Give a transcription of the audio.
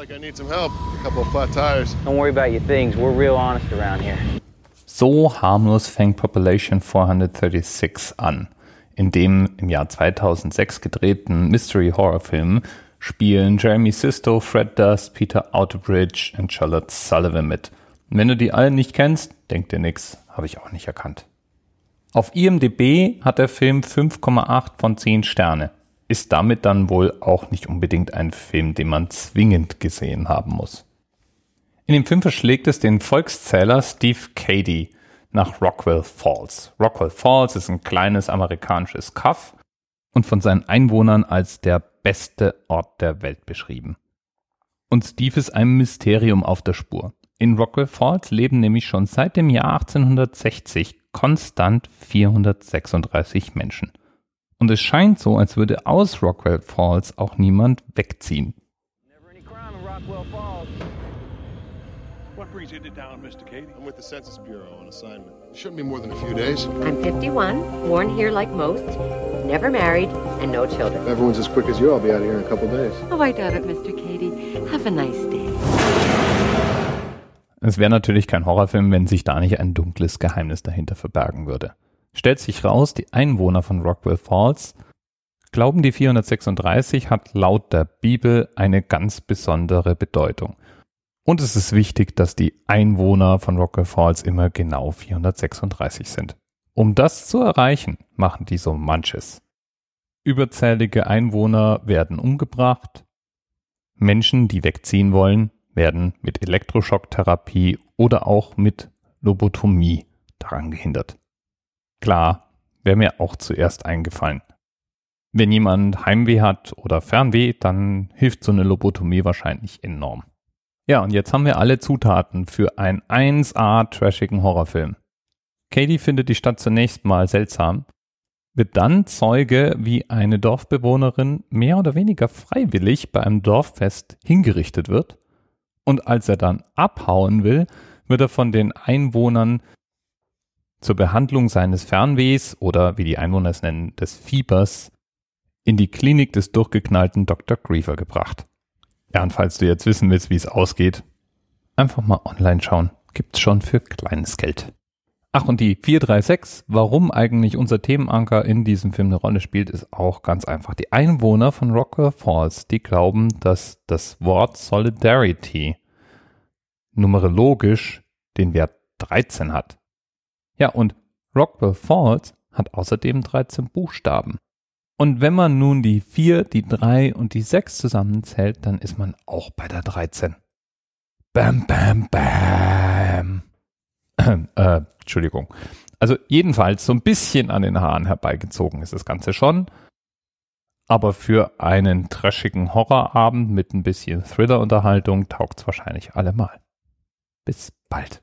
like I need some help. A couple of flat tires. Don't worry about your things. We're real honest around here. So harmlos fängt Population 436 an. In dem im Jahr 2006 gedrehten Mystery-Horror-Film spielen Jeremy Sisto, Fred Durst, Peter Outerbridge und Charlotte Sullivan mit. wenn du die alle nicht kennst, denk dir nix, habe ich auch nicht erkannt. Auf IMDb hat der Film 5,8 von 10 Sterne. Ist damit dann wohl auch nicht unbedingt ein Film, den man zwingend gesehen haben muss. In dem Film verschlägt es den Volkszähler Steve Cady nach Rockwell Falls. Rockwell Falls ist ein kleines amerikanisches Kaff und von seinen Einwohnern als der beste Ort der Welt beschrieben. Und Steve ist einem Mysterium auf der Spur. In Rockwell Falls leben nämlich schon seit dem Jahr 1860 konstant 436 Menschen. Und es scheint so, als würde aus Rockwell Falls auch niemand wegziehen. What brings you to town, Mr. Katie? I'm with the Census Bureau on assignment. It shouldn't be more than a few days. I'm 51, born here like most, never married, and no children. If everyone's as quick as you, I'll be out of here in a couple days. Oh, I doubt it, Mr. Katie. Have a nice day. Es wäre natürlich kein Horrorfilm, wenn sich da nicht ein dunkles Geheimnis dahinter verbergen würde. Stellt sich raus, die Einwohner von Rockwell Falls glauben, die 436 hat laut der Bibel eine ganz besondere Bedeutung. Und es ist wichtig, dass die Einwohner von Rockwell Falls immer genau 436 sind. Um das zu erreichen, machen die so manches. Überzählige Einwohner werden umgebracht. Menschen, die wegziehen wollen, werden mit Elektroschocktherapie oder auch mit Lobotomie daran gehindert. Klar, wäre mir auch zuerst eingefallen. Wenn jemand Heimweh hat oder Fernweh, dann hilft so eine Lobotomie wahrscheinlich enorm. Ja, und jetzt haben wir alle Zutaten für einen 1A trashigen Horrorfilm. Katie findet die Stadt zunächst mal seltsam, wird dann Zeuge, wie eine Dorfbewohnerin mehr oder weniger freiwillig bei einem Dorffest hingerichtet wird und als er dann abhauen will, wird er von den Einwohnern zur Behandlung seines Fernwehs oder wie die Einwohner es nennen, des Fiebers in die Klinik des durchgeknallten Dr. Griever gebracht. Ja, und falls du jetzt wissen willst, wie es ausgeht, einfach mal online schauen. Gibt's schon für kleines Geld. Ach, und die 436, warum eigentlich unser Themenanker in diesem Film eine Rolle spielt, ist auch ganz einfach. Die Einwohner von Rocker Falls, die glauben, dass das Wort Solidarity numerologisch den Wert 13 hat. Ja, und Rockwell Falls hat außerdem 13 Buchstaben. Und wenn man nun die 4, die 3 und die 6 zusammenzählt, dann ist man auch bei der 13. Bam, bam, bam. äh, Entschuldigung. Also jedenfalls so ein bisschen an den Haaren herbeigezogen ist das Ganze schon. Aber für einen trashigen Horrorabend mit ein bisschen Thriller-Unterhaltung taugt es wahrscheinlich allemal. Bis bald.